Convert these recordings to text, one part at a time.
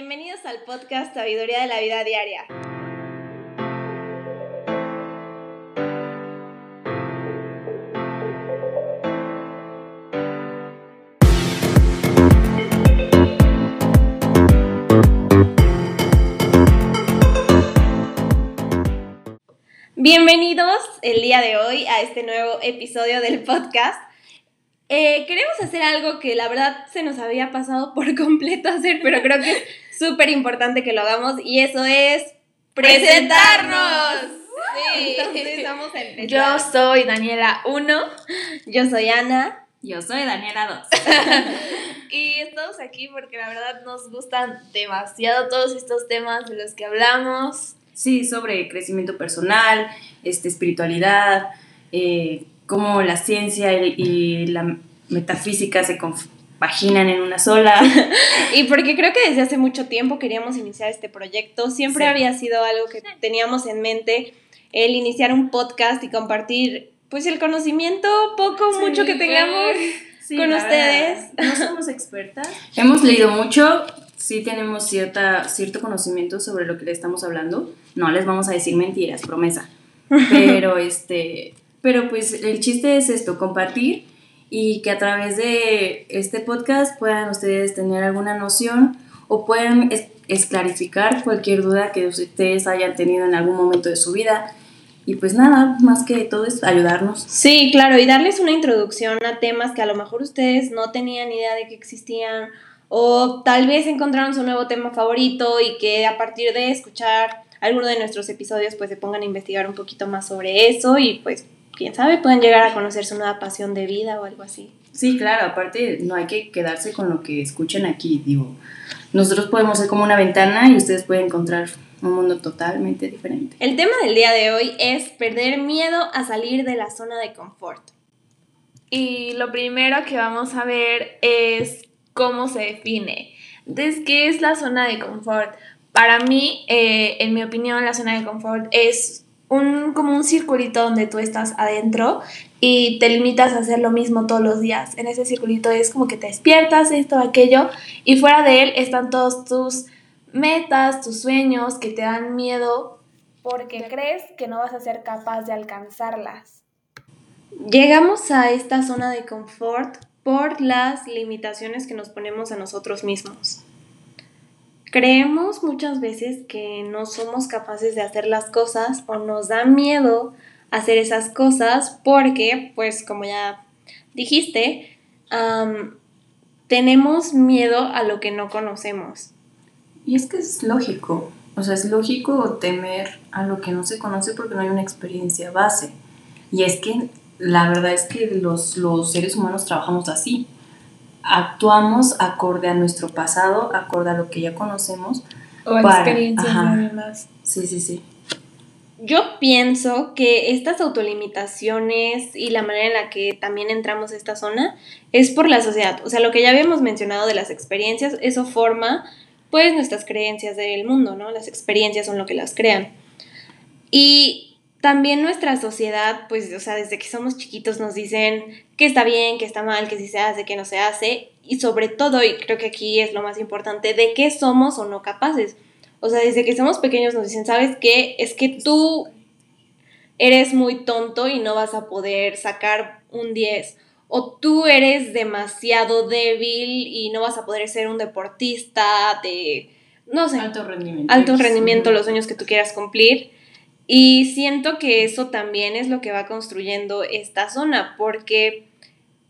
Bienvenidos al podcast Sabiduría de la Vida Diaria. Bienvenidos el día de hoy a este nuevo episodio del podcast. Eh, queremos hacer algo que la verdad se nos había pasado por completo hacer, pero creo que súper importante que lo hagamos y eso es presentarnos. Sí. Entonces vamos a empezar. Yo soy Daniela 1. Yo soy Ana. Yo soy Daniela 2. y estamos aquí porque la verdad nos gustan demasiado todos estos temas de los que hablamos. Sí, sobre crecimiento personal, este, espiritualidad, eh, cómo la ciencia y, la metafísica se compaginan en una sola. y porque creo que desde hace mucho tiempo queríamos iniciar este proyecto, siempre había sido algo que teníamos en mente, el iniciar un podcast y compartir pues el conocimiento poco, mucho que tengamos con ustedes. No somos expertas. Hemos leído mucho, sí tenemos cierta, cierto conocimiento sobre lo que le estamos hablando. No les vamos a decir mentiras, promesa. Pero este, pero pues el chiste es esto, compartir y que a través de este podcast puedan ustedes tener alguna noción o puedan esclarificar cualquier duda que ustedes hayan tenido en algún momento de su vida. Y pues nada, más que todo es ayudarnos. Sí, claro, y darles una introducción a temas que a lo mejor ustedes no tenían idea de que existían o tal vez encontraron su nuevo tema favorito y que a partir de escuchar alguno de nuestros episodios pues se pongan a investigar un poquito más sobre eso y pues quién sabe, pueden llegar a conocer su nueva pasión de vida o algo así. Sí, claro, aparte no hay que quedarse con lo que escuchen aquí, digo, nosotros podemos ser como una ventana y ustedes pueden encontrar un mundo totalmente diferente. El tema del día de hoy es perder miedo a salir de la zona de confort. Y lo primero que vamos a ver es cómo se define. Entonces, ¿qué es la zona de confort? Para mí, eh, en mi opinión, la zona de confort es un, como un circulito donde tú estás adentro y te limitas a hacer lo mismo todos los días. En ese circulito es como que te despiertas, esto, aquello, y fuera de él están todos tus metas, tus sueños que te dan miedo porque crees que no vas a ser capaz de alcanzarlas. Llegamos a esta zona de confort por las limitaciones que nos ponemos a nosotros mismos. Creemos muchas veces que no somos capaces de hacer las cosas o nos da miedo hacer esas cosas porque, pues como ya dijiste, tenemos miedo a lo que no conocemos. Y es que es lógico, o sea, es lógico temer a lo que no se conoce porque no hay una experiencia base. Y es que la verdad es que los, los seres humanos trabajamos así actuamos acorde a nuestro pasado, acorde a lo que ya conocemos. O a experiencias más. Sí, sí, sí. Yo pienso que estas autolimitaciones y la manera en la que también entramos a esta zona es por la sociedad. O sea, lo que ya habíamos mencionado de las experiencias, eso forma pues nuestras creencias del mundo, ¿no? Las experiencias son lo que las crean. Y también nuestra sociedad, pues, o sea, desde que somos chiquitos nos dicen que está bien, que está mal, que si se hace, que no se hace, y sobre todo, y creo que aquí es lo más importante, de qué somos o no capaces. O sea, desde que somos pequeños nos dicen, ¿sabes qué? Es que tú eres muy tonto y no vas a poder sacar un 10. O tú eres demasiado débil y no vas a poder ser un deportista de, no sé, alto rendimiento. Alto rendimiento, los sueños que tú quieras cumplir. Y siento que eso también es lo que va construyendo esta zona, porque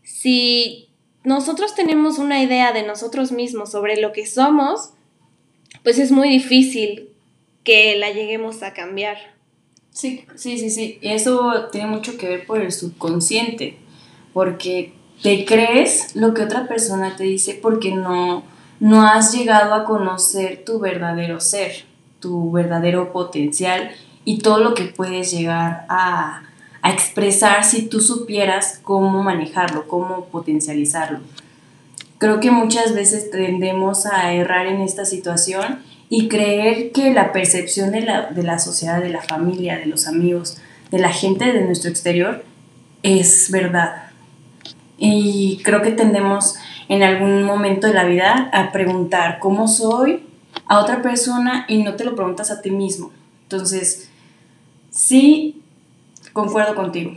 si nosotros tenemos una idea de nosotros mismos sobre lo que somos, pues es muy difícil que la lleguemos a cambiar. Sí, sí, sí, sí. Eso tiene mucho que ver por el subconsciente, porque te crees lo que otra persona te dice porque no, no has llegado a conocer tu verdadero ser, tu verdadero potencial y todo lo que puedes llegar a, expresar si tú supieras cómo manejarlo, cómo potencializarlo. Creo que muchas veces tendemos a errar en esta situación y creer que la percepción de la, de la sociedad, de la familia, de los amigos, de la gente de nuestro exterior es verdad. Y creo que tendemos en algún momento de la vida a preguntar cómo soy a otra persona y no te lo preguntas a ti mismo. Entonces, sí, concuerdo contigo.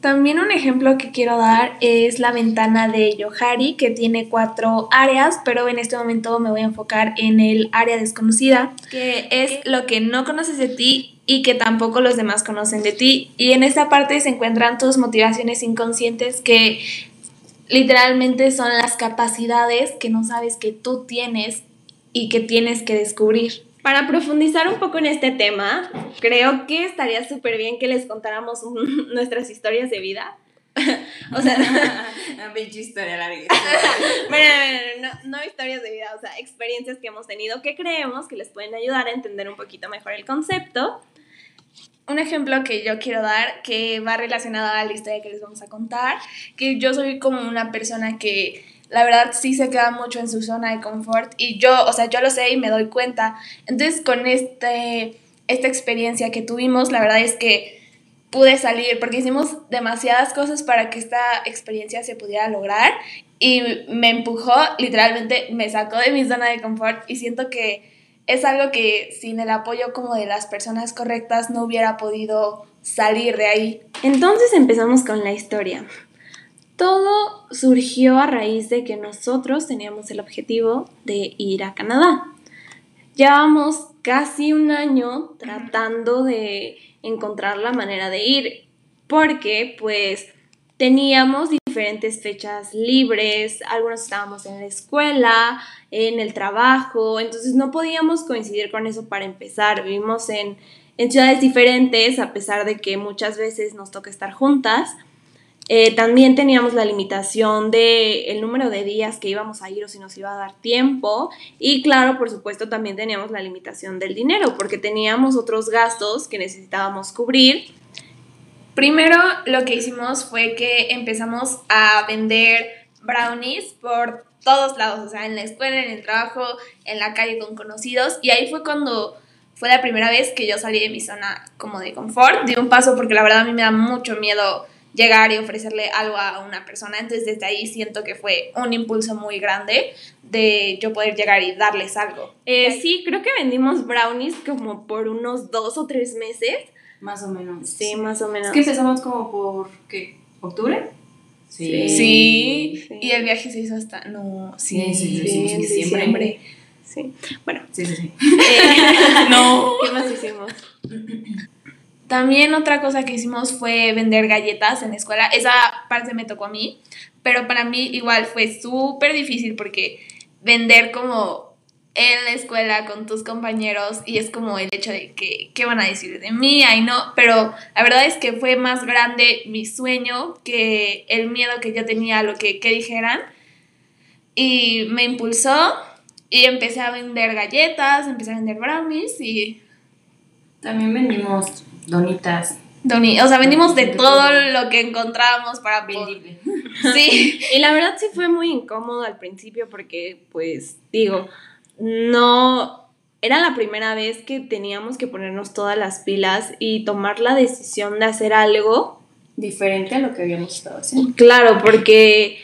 También un ejemplo que quiero dar es la ventana de Yohari, que tiene cuatro áreas, pero en este momento me voy a enfocar en el área desconocida, que es lo que no conoces de ti y que tampoco los demás conocen de ti. Y en esta parte se encuentran tus motivaciones inconscientes que literalmente son las capacidades que no sabes que tú tienes y que tienes que descubrir. Para profundizar un poco en este tema, creo que estaría súper bien que les contáramos nuestras historias de vida. o sea, una pinche historia larga. bueno, no, no, historias de vida, o sea, experiencias que hemos tenido que creemos que les pueden ayudar a entender un poquito mejor el concepto. Un ejemplo que yo quiero dar, que va relacionado a la historia que les vamos a contar, que yo soy como una persona que la verdad sí se queda mucho en su zona de confort y yo, o sea, yo lo sé y me doy cuenta. Entonces, con este, esta experiencia que tuvimos, la verdad es que pude salir porque hicimos demasiadas cosas para que esta experiencia se pudiera lograr y me empujó, literalmente me sacó de mi zona de confort y siento que es algo que sin el apoyo como de las personas correctas no hubiera podido salir de ahí. Entonces empezamos con la historia. Todo surgió a raíz de que nosotros teníamos el objetivo de ir a Canadá. Llevamos casi un año tratando de encontrar la manera de ir porque pues teníamos diferentes fechas libres, algunos estábamos en la escuela, en el trabajo, entonces no podíamos coincidir con eso para empezar. Vivimos en, en ciudades diferentes a pesar de que muchas veces nos toca estar juntas. Eh, también teníamos la limitación del el número de días que íbamos a ir o si nos iba a dar tiempo. Y claro, por supuesto, también teníamos la limitación del dinero porque teníamos otros gastos que necesitábamos cubrir. Primero lo que hicimos fue que empezamos a vender brownies por todos lados, o sea, en la escuela, en el trabajo, en la calle con conocidos. Y ahí fue cuando fue la primera vez que yo salí de mi zona como de confort, de un paso porque la verdad a mí me da mucho miedo llegar y ofrecerle algo a una persona. Entonces desde ahí siento que fue un impulso muy grande de yo poder llegar y darles algo. Eh, sí, creo que vendimos brownies como por unos dos o tres meses. Más o menos. Sí, más o menos. Es que empezamos como por, ¿qué? ¿Octubre? Sí. Sí. Y el viaje se hizo hasta, no, sí, sí, sí, en diciembre. Sí. Bueno. Sí, sí, sí. Eh, no. ¿Qué más hicimos? También otra cosa que hicimos fue vender galletas en la escuela. Esa parte me tocó a mí, pero para mí igual fue súper difícil porque vender como en la escuela con tus compañeros y es como el hecho de que, ¿qué van a decir de mí? Ay, no, pero la verdad es que fue más grande mi sueño que el miedo que yo tenía a lo que, que dijeran y me impulsó y empecé a vender galletas, empecé a vender brownies y... También vendimos donitas. Doni o sea, vendimos de todo lo que encontrábamos para Vendible. Sí. y la verdad sí fue muy incómodo al principio porque, pues, digo, no era la primera vez que teníamos que ponernos todas las pilas y tomar la decisión de hacer algo diferente a lo que habíamos estado haciendo. Claro, porque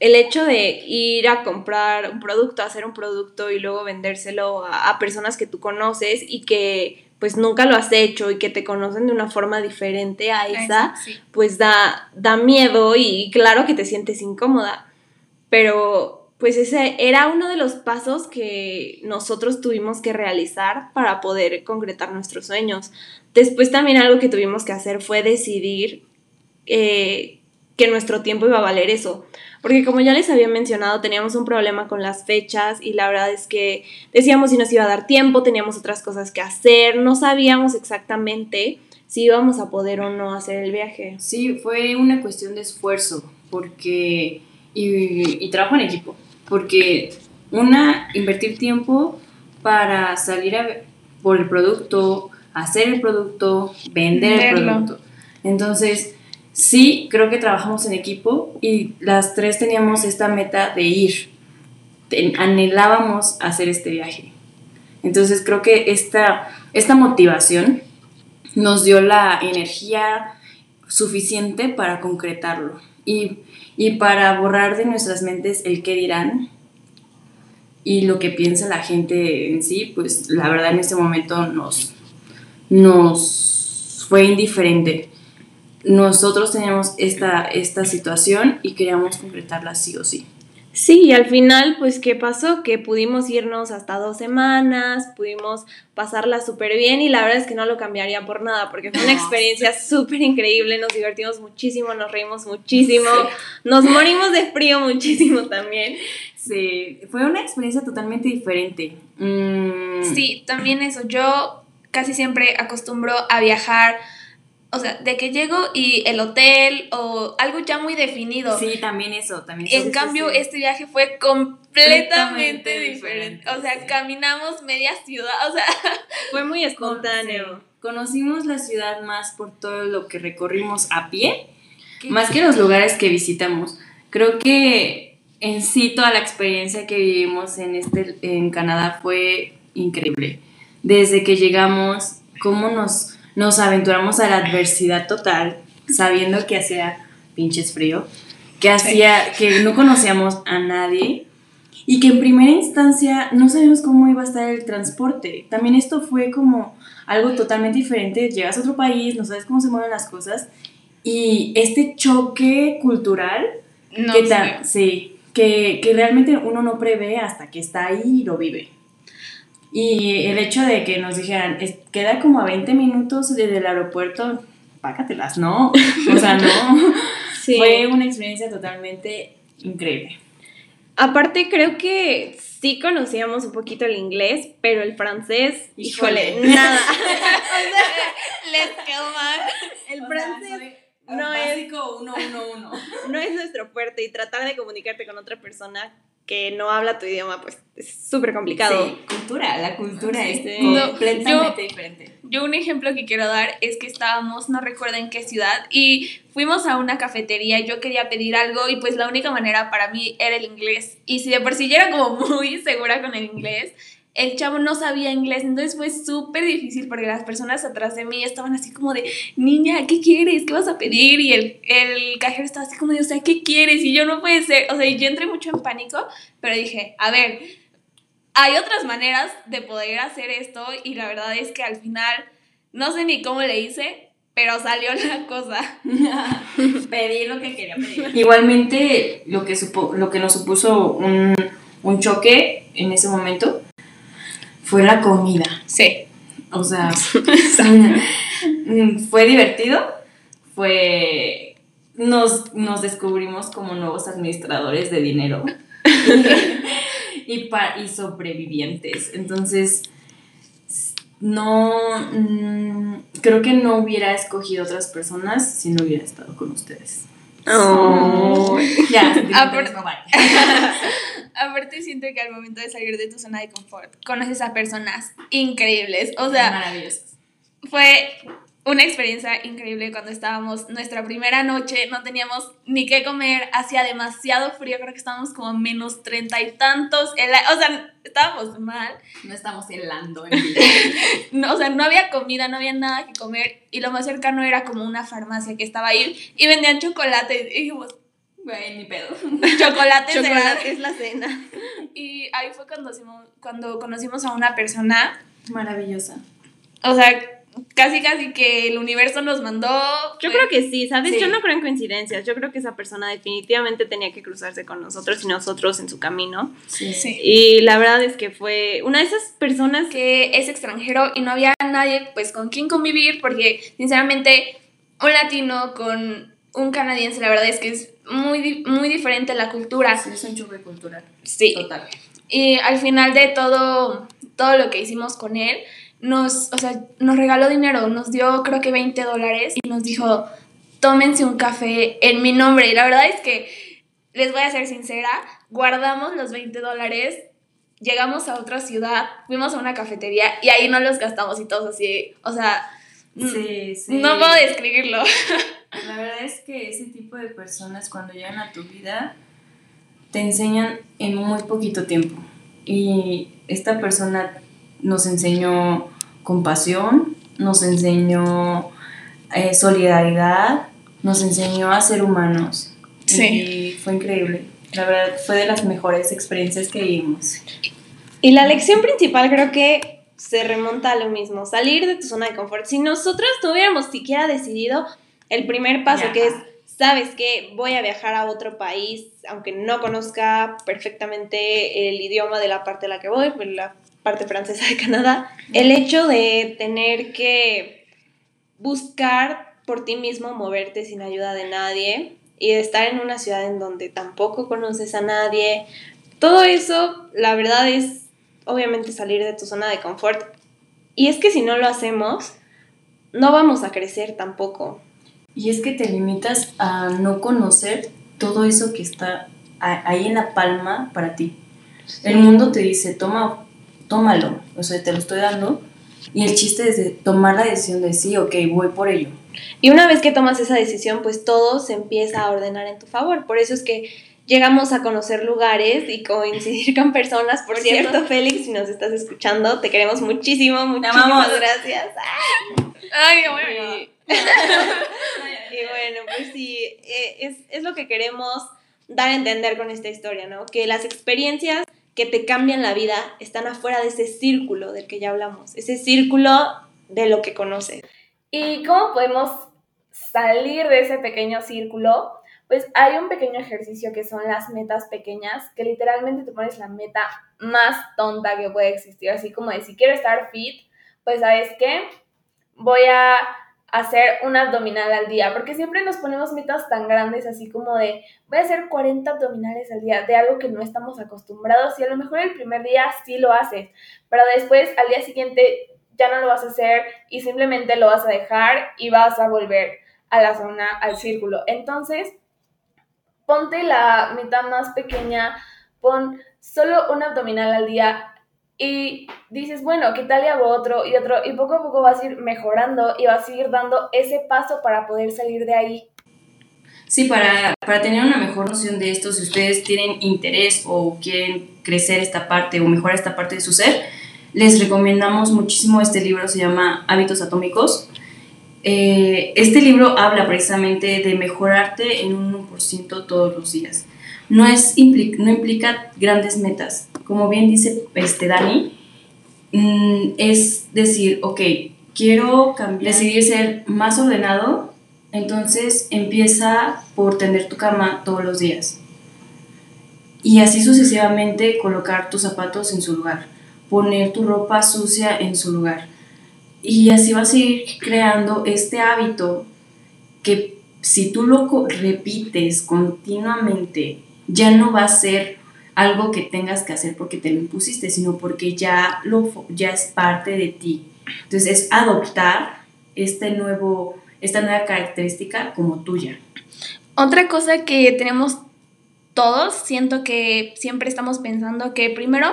el hecho de ir a comprar un producto, hacer un producto y luego vendérselo a, a personas que tú conoces y que pues nunca lo has hecho y que te conocen de una forma diferente a esa, pues da, da miedo y claro que te sientes incómoda. Pero pues ese era uno de los pasos que nosotros tuvimos que realizar para poder concretar nuestros sueños. Después también algo que tuvimos que hacer fue decidir eh, que nuestro tiempo iba a valer eso. Porque como ya les había mencionado, teníamos un problema con las fechas y la verdad es que decíamos si nos iba a dar tiempo, teníamos otras cosas que hacer, no sabíamos exactamente si íbamos a poder o no hacer el viaje. Sí, fue una cuestión de esfuerzo, porque, y, y trabajo en equipo, porque una, invertir tiempo para salir a, por el producto, hacer el producto, vender el producto. Entonces, sí creo que trabajamos en equipo y las tres teníamos esta meta de ir. Anhelábamos hacer este viaje. Entonces creo que esta, esta motivación nos dio la energía suficiente para concretarlo y, y para borrar de nuestras mentes el qué dirán y lo que piensa la gente en sí, pues la verdad en ese momento nos, nos fue indiferente. Nosotros teníamos esta, esta situación y queríamos concretarla sí o sí. Sí, y al final, pues, ¿qué pasó? Que pudimos irnos hasta dos semanas, pudimos pasarla súper bien y la verdad es que no lo cambiaría por nada, porque fue una experiencia súper increíble, nos divertimos muchísimo, nos reímos muchísimo, nos morimos de frío muchísimo también. Sí, fue una experiencia totalmente diferente. Mm, Sí, también eso. Yo casi siempre acostumbro a viajar, o sea, de que llego y el hotel o algo ya muy definido. Sí, también eso, también En eso. cambio, Sí, sí. este viaje fue completamente diferente. diferente, O sea, sí. caminamos media ciudad, o sea, Fue muy espontáneo. Conocimos la ciudad más por todo lo que recorrimos a pie, más que los lugares que visitamos. Creo que en sí toda la experiencia que vivimos en, este, en Canadá fue increíble. Desde que llegamos, cómo nos, nos aventuramos a la adversidad total, sabiendo que hacía pinches frío, que hacía, que no conocíamos a nadie y que en primera instancia no sabíamos cómo iba a estar el transporte. También esto fue como algo totalmente diferente. Llegas a otro país, no sabes cómo se mueven las cosas y este choque cultural no que sí, que, que realmente uno no prevé hasta que está ahí y lo vive. Y el hecho de que nos dijeran, "Es- queda como a 20 minutos desde el aeropuerto, págatelas, ¿no? O sea, no. Sí. Fue una experiencia totalmente increíble. Aparte, creo que sí conocíamos un poquito el inglés, pero el francés, híjole, Híjole. nada. Les quedó mal. El francés no es- 111. no es nuestro fuerte y tratar de comunicarte con otra persona que no habla tu idioma, pues es súper complicado. Sí, cultura, la cultura Sí, es completamente yo- diferente. Yo un ejemplo que quiero dar es que estábamos, no recuerdo en qué ciudad, y fuimos a una cafetería, yo quería pedir algo y pues la única manera para mí era el inglés. Y si de por sí yo era como muy segura con el inglés, el chavo no sabía inglés, entonces fue súper difícil porque las personas atrás de mí estaban así como de, niña, ¿qué quieres? ¿Qué vas a pedir? Y el, el cajero estaba así como de, o sea, ¿qué quieres? Y yo no puede ser, o sea, yo entré mucho en pánico, pero dije, a ver, hay otras maneras de poder hacer esto y la verdad es que al final no sé ni cómo le hice, pero salió la cosa. Pedí lo que quería pedir. Igualmente, lo que, supo, lo que nos supuso un, un choque en ese momento fue la comida. Sí. O sea, mm, fue divertido, fue... Nos, nos descubrimos como nuevos administradores de dinero y, pa- y sobrevivientes. Entonces, no... mm, creo que no hubiera escogido otras personas si no hubiera estado con ustedes. Oh. Ya, Ah, por- no vale. Aparte siento que al momento de salir de tu zona de confort, conoces a personas increíbles. O sea, maravilloso. fue una experiencia increíble cuando estábamos nuestra primera noche, no teníamos ni qué comer, hacía demasiado frío, creo que estábamos como a menos treinta y tantos, o sea, estábamos mal. No estamos helando en no, o sea, no había comida, no había nada que comer y lo más cercano era como una farmacia que estaba ahí y vendían chocolate y dijimos, Güey, ni pedo. chocolate, será?". Chocolate es la cena. Y ahí fue cuando, conocimos- cuando conocimos a una persona, Maravillosa. o sea, casi casi que el universo nos mandó. Yo pues, creo que sí, ¿sabes? Sí. Yo no creo en coincidencias. Yo creo que esa persona definitivamente tenía que cruzarse con nosotros y nosotros en su camino. Sí. Sí. Y la verdad es que fue una de esas personas que... que es extranjero y no había nadie pues con quien convivir porque sinceramente un latino con un canadiense la verdad es que es muy, muy diferente la cultura. Sí, es un choque cultural. Sí. Total. Y al final de todo, todo lo que hicimos con él, nos, o sea, nos regaló dinero, nos dio creo que 20 dólares y nos dijo, tómense un café en mi nombre. Y la verdad es que, les voy a ser sincera, guardamos los 20 dólares, llegamos a otra ciudad, fuimos a una cafetería y ahí no los gastamos y todos así, o sea, Sí, sí. no puedo describirlo. La verdad es que ese tipo de personas cuando llegan a tu vida te enseñan en muy poquito tiempo. Y esta persona nos enseñó compasión, nos enseñó eh, solidaridad, nos enseñó a ser humanos. Sí. Y fue increíble. La verdad fue de las mejores experiencias que vivimos. Y la lección principal creo que se remonta a lo mismo, salir de tu zona de confort. Si nosotros tuviéramos siquiera decidido el primer paso, que es, sabes que voy a viajar a otro país, aunque no conozca perfectamente el idioma de la parte a la que voy, pues la parte francesa de Canadá, el hecho de tener que buscar por ti mismo moverte sin ayuda de nadie y de estar en una ciudad en donde tampoco conoces a nadie, todo eso, la verdad es obviamente salir de tu zona de confort. Y es que si no lo hacemos, no vamos a crecer tampoco. Y es que te limitas a no conocer todo eso que está ahí en la palma para ti. El mundo te dice, toma, tómalo, o sea, te lo estoy dando. Y el chiste es tomar la decisión de sí, ok, voy por ello. Y una vez que tomas esa decisión, pues todo se empieza a ordenar en tu favor. Por eso es que llegamos a conocer lugares y coincidir con personas. Por cierto, Félix, si nos estás escuchando, te queremos muchísimo, muchísimas gracias. Ay, bueno. y bueno, pues sí, eh, es, es lo que queremos dar a entender con esta historia, ¿no? Que las experiencias que te cambian la vida están afuera de ese círculo del que ya hablamos, ese círculo de lo que conoces. ¿Y cómo podemos salir de ese pequeño círculo? Pues hay un pequeño ejercicio que son las metas pequeñas, que literalmente te pones la meta más tonta que puede existir, así como de si quiero estar fit, pues sabes qué, voy a hacer un abdominal al día, porque siempre nos ponemos metas tan grandes así como de voy a hacer 40 abdominales al día, de algo que no estamos acostumbrados y a lo mejor el primer día sí lo haces, pero después al día siguiente ya no lo vas a hacer y simplemente lo vas a dejar y vas a volver a la zona, al círculo. Entonces, ponte la mitad más pequeña, pon solo un abdominal al día y dices, bueno, ¿qué tal y hago otro y otro? Y poco a poco vas a ir mejorando y vas a ir dando ese paso para poder salir de ahí. Sí, para, para tener una mejor noción de esto, si ustedes tienen interés o quieren crecer esta parte o mejorar esta parte de su ser, les recomendamos muchísimo este libro, se llama Hábitos Atómicos. Eh, este libro habla precisamente de mejorarte en un 1% todos los días. No, es, no implica grandes metas, como bien dice este Dani, mm, es decir, ok, quiero decidir ser más ordenado, entonces empieza por tender tu cama todos los días. Y así sucesivamente colocar tus zapatos en su lugar, poner tu ropa sucia en su lugar. Y así vas a ir creando este hábito que si tú lo repites continuamente, ya no va a ser algo que tengas que hacer porque te lo impusiste, sino porque ya, lo, ya es parte de ti. Entonces es adoptar este nuevo, esta nueva característica como tuya. Otra cosa que tenemos todos, siento que siempre estamos pensando que primero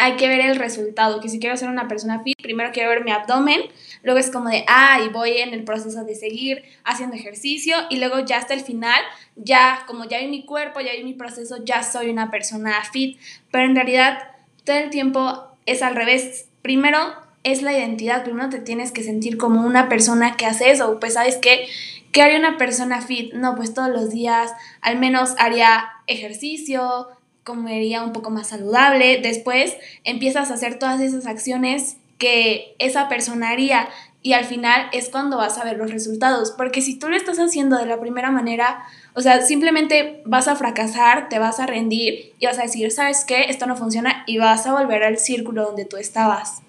hay que ver el resultado, que si quiero ser una persona fit, primero quiero ver mi abdomen, luego es como de, ah, y voy en el proceso de seguir haciendo ejercicio y luego ya hasta el final, ya como ya vi mi cuerpo, ya vi mi proceso, ya soy una persona fit, pero en realidad todo el tiempo es al revés. Primero es la identidad, primero te tienes que sentir como una persona que hace eso, pues sabes qué, ¿qué haría una persona fit? No, pues todos los días al menos haría ejercicio, comería un poco más saludable, después empiezas a hacer todas esas acciones que esa persona haría y al final es cuando vas a ver los resultados, porque si tú lo estás haciendo de la primera manera, o sea, simplemente vas a fracasar, te vas a rendir y vas a decir, ¿sabes qué? Esto no funciona y vas a volver al círculo donde tú estabas.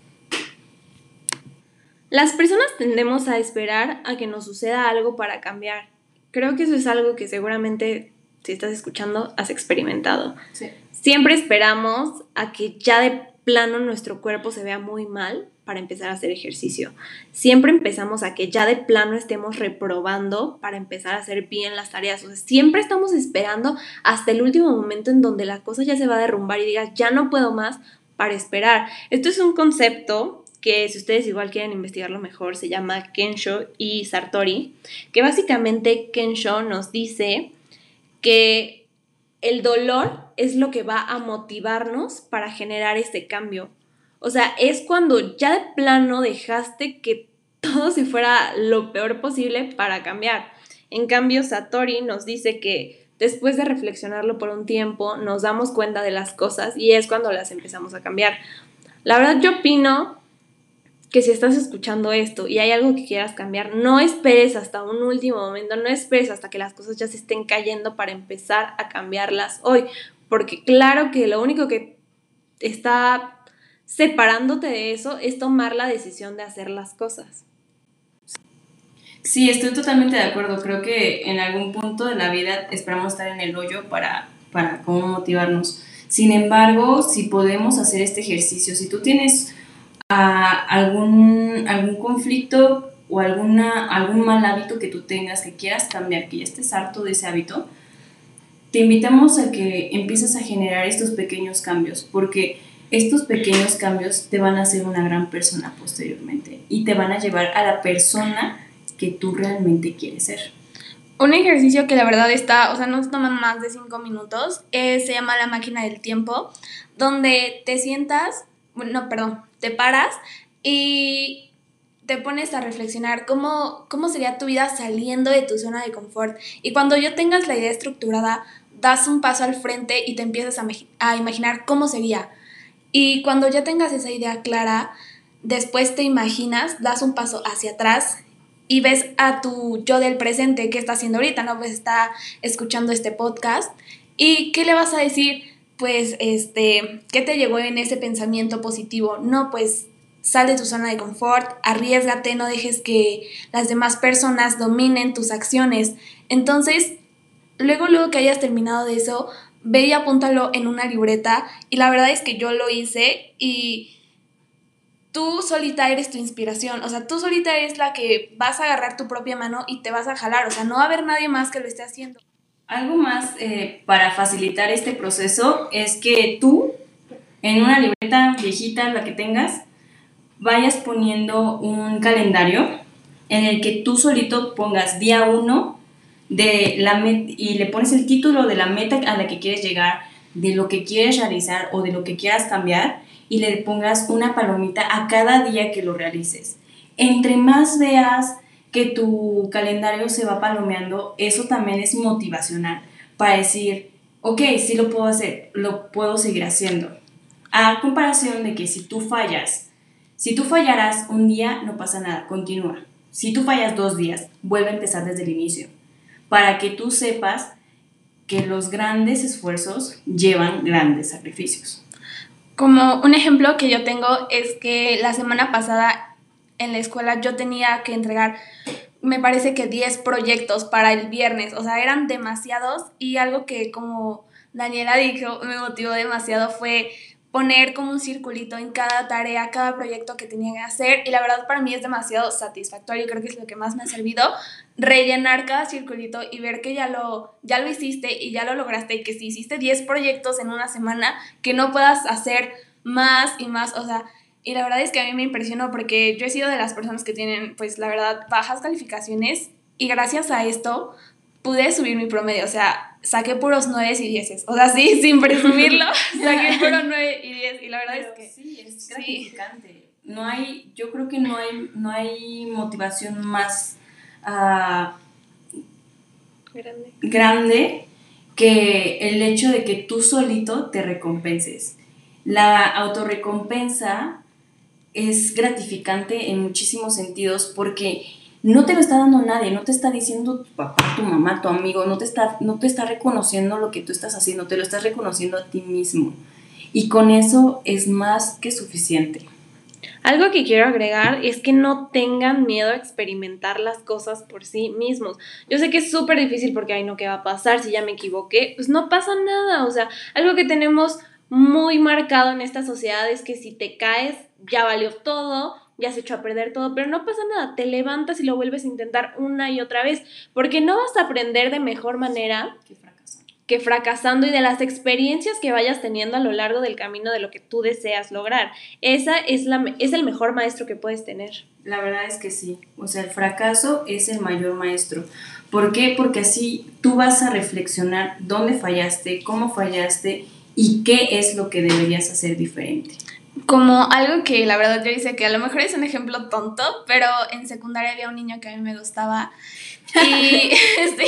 Las personas tendemos a esperar a que nos suceda algo para cambiar. Creo que eso es algo que seguramente si estás escuchando, has experimentado. Siempre esperamos a que ya de plano nuestro cuerpo se vea muy mal para empezar a hacer ejercicio. Siempre empezamos a que ya de plano estemos reprobando para empezar a hacer bien las tareas. O sea, siempre estamos esperando hasta el último momento en donde la cosa ya se va a derrumbar y digas, ya no puedo más para esperar. Esto es un concepto que si ustedes igual quieren investigarlo mejor, se llama Kensho y Sartori, que básicamente Kensho nos dice que el dolor es lo que va a motivarnos para generar este cambio. O sea, es cuando ya de plano dejaste que todo se fuera lo peor posible para cambiar. En cambio, Satori nos dice que después de reflexionarlo por un tiempo, nos damos cuenta de las cosas y es cuando las empezamos a cambiar. La verdad yo opino que si estás escuchando esto y hay algo que quieras cambiar, no esperes hasta un último momento, no esperes hasta que las cosas ya se estén cayendo para empezar a cambiarlas hoy, porque claro que lo único que está separándote de eso es tomar la decisión de hacer las cosas. Sí, estoy totalmente de acuerdo. Creo que en algún punto de la vida esperamos estar en el hoyo para, para cómo motivarnos. Sin embargo, si podemos hacer este ejercicio, si tú tienes algún, algún conflicto o alguna, algún mal hábito que tú tengas, que quieras cambiar, que ya estés harto de ese hábito, te invitamos a que empieces a generar estos pequeños cambios, porque estos pequeños cambios te van a hacer una gran persona posteriormente y te van a llevar a la persona que tú realmente quieres ser. Un ejercicio que la verdad está, o sea, no toma más de cinco minutos, se llama la máquina del tiempo, donde te sientas, no, perdón, te paras y te pones a reflexionar cómo, cómo sería tu vida saliendo de tu zona de confort. Y cuando yo tengas la idea estructurada, das un paso al frente y te empiezas a, a imaginar cómo sería. Y cuando ya tengas esa idea clara, después te imaginas, das un paso hacia atrás y ves a tu yo del presente que está haciendo ahorita, ¿no? Pues está escuchando este podcast. ¿Y qué le vas a decir? Pues, este, ¿qué te llegó en ese pensamiento positivo? No, pues sal de tu zona de confort, arriesgate, no dejes que las demás personas dominen tus acciones. Entonces, luego, luego que hayas terminado de eso, ve y apúntalo en una libreta. Y la verdad es que yo lo hice y tú solita eres tu inspiración, o sea, tú solita eres la que vas a agarrar tu propia mano y te vas a jalar, o sea, no va a haber nadie más que lo esté haciendo. Algo más eh, para facilitar este proceso es que tú, en una libreta viejita, la que tengas, vayas poniendo un calendario en el que tú solito pongas día uno de la y le pones el título de la meta a la que quieres llegar, de lo que quieres realizar o de lo que quieras cambiar y le pongas una palomita a cada día que lo realices. Entre más veas que tu calendario se va palomeando, eso también es motivacional para decir, ok, sí lo puedo hacer, lo puedo seguir haciendo. A comparación de que si tú fallas, si tú fallaras un día, no pasa nada, continúa. Si tú fallas dos días, vuelve a empezar desde el inicio, para que tú sepas que los grandes esfuerzos llevan grandes sacrificios. Como un ejemplo que yo tengo es que la semana pasada en la escuela yo tenía que entregar, me parece que 10 proyectos para el viernes, o sea, eran demasiados y algo que como Daniela dijo me motivó demasiado fue poner como un circulito en cada tarea, cada proyecto que tenía que hacer y la verdad para mí es demasiado satisfactorio, creo que es lo que más me ha servido, rellenar cada circulito y ver que ya lo, ya lo hiciste y ya lo lograste y que si hiciste 10 proyectos en una semana, que no puedas hacer más y más, o sea, y la verdad es que a mí me impresionó porque yo he sido de las personas que tienen, pues la verdad, bajas calificaciones y gracias a esto pude subir mi promedio, o sea, saqué puros 9 y 10. O sea, sí, sin presumirlo, saqué puros 9 y 10 y la verdad es que sí, es gratificante. No hay, yo creo que no hay, no hay motivación más uh, grande. grande que el hecho de que tú solito te recompenses. La autorrecompensa es gratificante en muchísimos sentidos porque no te lo está dando nadie, no te está diciendo tu papá, tu mamá, tu amigo, no te está, no te está reconociendo lo que tú estás haciendo, te lo estás reconociendo a ti mismo. Y con eso es más que suficiente. Algo que quiero agregar es que no tengan miedo a experimentar las cosas por sí mismos. Yo sé que es súper difícil porque, ay, no, ¿qué va a pasar si ya me equivoqué? Pues no pasa nada. O sea, algo que tenemos muy marcado en esta sociedad es que si te caes, ya valió todo, ya has hecho a perder todo, pero no pasa nada, te levantas y lo vuelves a intentar una y otra vez, porque no vas a aprender de mejor manera que fracasando. y de las experiencias que vayas teniendo a lo largo del camino de lo que tú deseas lograr. Esa es, la, es el mejor maestro que puedes tener. La verdad es que sí, o sea, el fracaso es el mayor maestro. ¿Por qué? Porque así tú vas a reflexionar dónde fallaste, cómo fallaste y qué es lo que deberías hacer diferente Como algo que la verdad yo hice que a lo mejor es un ejemplo tonto, pero en secundaria había un niño que a mí me gustaba y, este,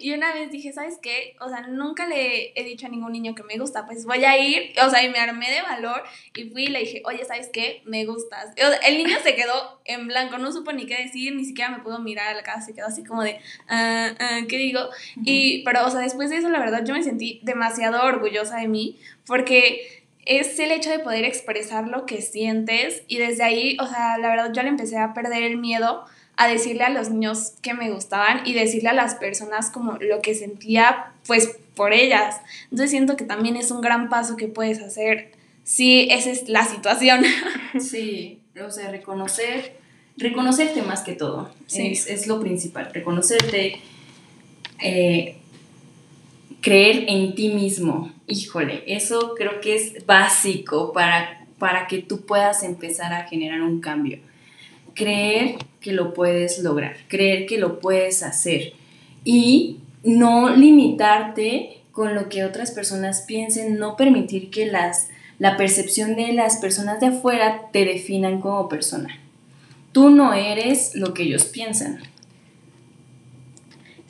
y una vez dije, ¿sabes qué? O sea, nunca le he dicho a ningún niño que me gusta, pues voy a ir, o sea, y me armé de valor y fui y le dije, oye, ¿sabes qué? Me gustas. El niño se quedó en blanco, no supo ni qué decir, ni siquiera me pudo mirar a la cara, se quedó así como de, ah, ah, ¿qué digo? Y, pero, o sea, después de eso, la verdad, yo me sentí demasiado orgullosa de mí, porque es el hecho de poder expresar lo que sientes y desde ahí, o sea, la verdad yo le empecé a perder el miedo a decirle a los niños que me gustaban y decirle a las personas como lo que sentía pues por ellas. Entonces siento que también es un gran paso que puedes hacer si esa es la situación. Sí, o sea, reconocer, reconocerte más que todo, es, lo principal, reconocerte, eh, creer en ti mismo, híjole, eso creo que es básico para, para que tú puedas empezar a generar un cambio creer que lo puedes lograr, creer que lo puedes hacer y no limitarte con lo que otras personas piensen, no permitir que las, la percepción de las personas de afuera te definan como persona. Tú no eres lo que ellos piensan.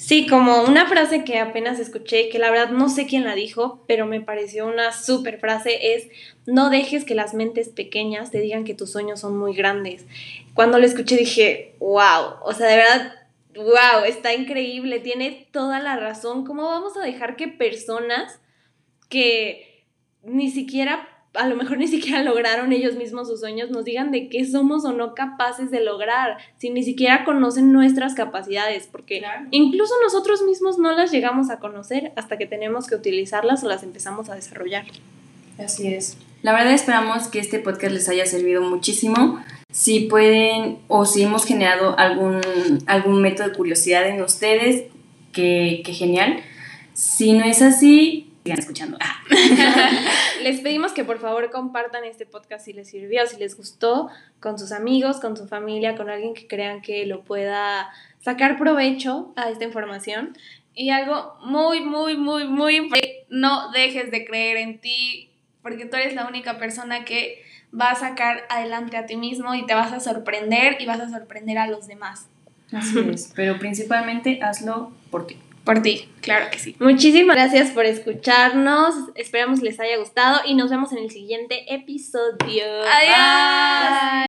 Sí, como una frase que apenas escuché, que la verdad no sé quién la dijo, pero me pareció una súper frase, es no dejes que las mentes pequeñas te digan que tus sueños son muy grandes. Cuando lo escuché dije, wow, o sea, de verdad, wow, está increíble, tiene toda la razón. ¿Cómo vamos a dejar que personas que ni siquiera a lo mejor ni siquiera lograron ellos mismos sus sueños, nos digan de qué somos o no capaces de lograr, si ni siquiera conocen nuestras capacidades, porque incluso nosotros mismos no las llegamos a conocer hasta que tenemos que utilizarlas o las empezamos a desarrollar. Así es. La verdad esperamos que este podcast les haya servido muchísimo. Si pueden o si hemos generado algún, algún método de curiosidad en ustedes, que, que genial. Si no es así, sigan escuchando. Les pedimos que por favor compartan este podcast si les sirvió, si les gustó, con sus amigos, con su familia, con alguien que crean que lo pueda sacar provecho a esta información. Y algo muy, muy, muy, muy importante, no dejes de creer en ti, porque tú eres la única persona que va a sacar adelante a ti mismo y te vas a sorprender y vas a sorprender a los demás. Así es, pero principalmente hazlo por ti. Por ti, claro que sí. Muchísimas gracias por escucharnos. Esperamos les haya gustado y nos vemos en el siguiente episodio. Adiós.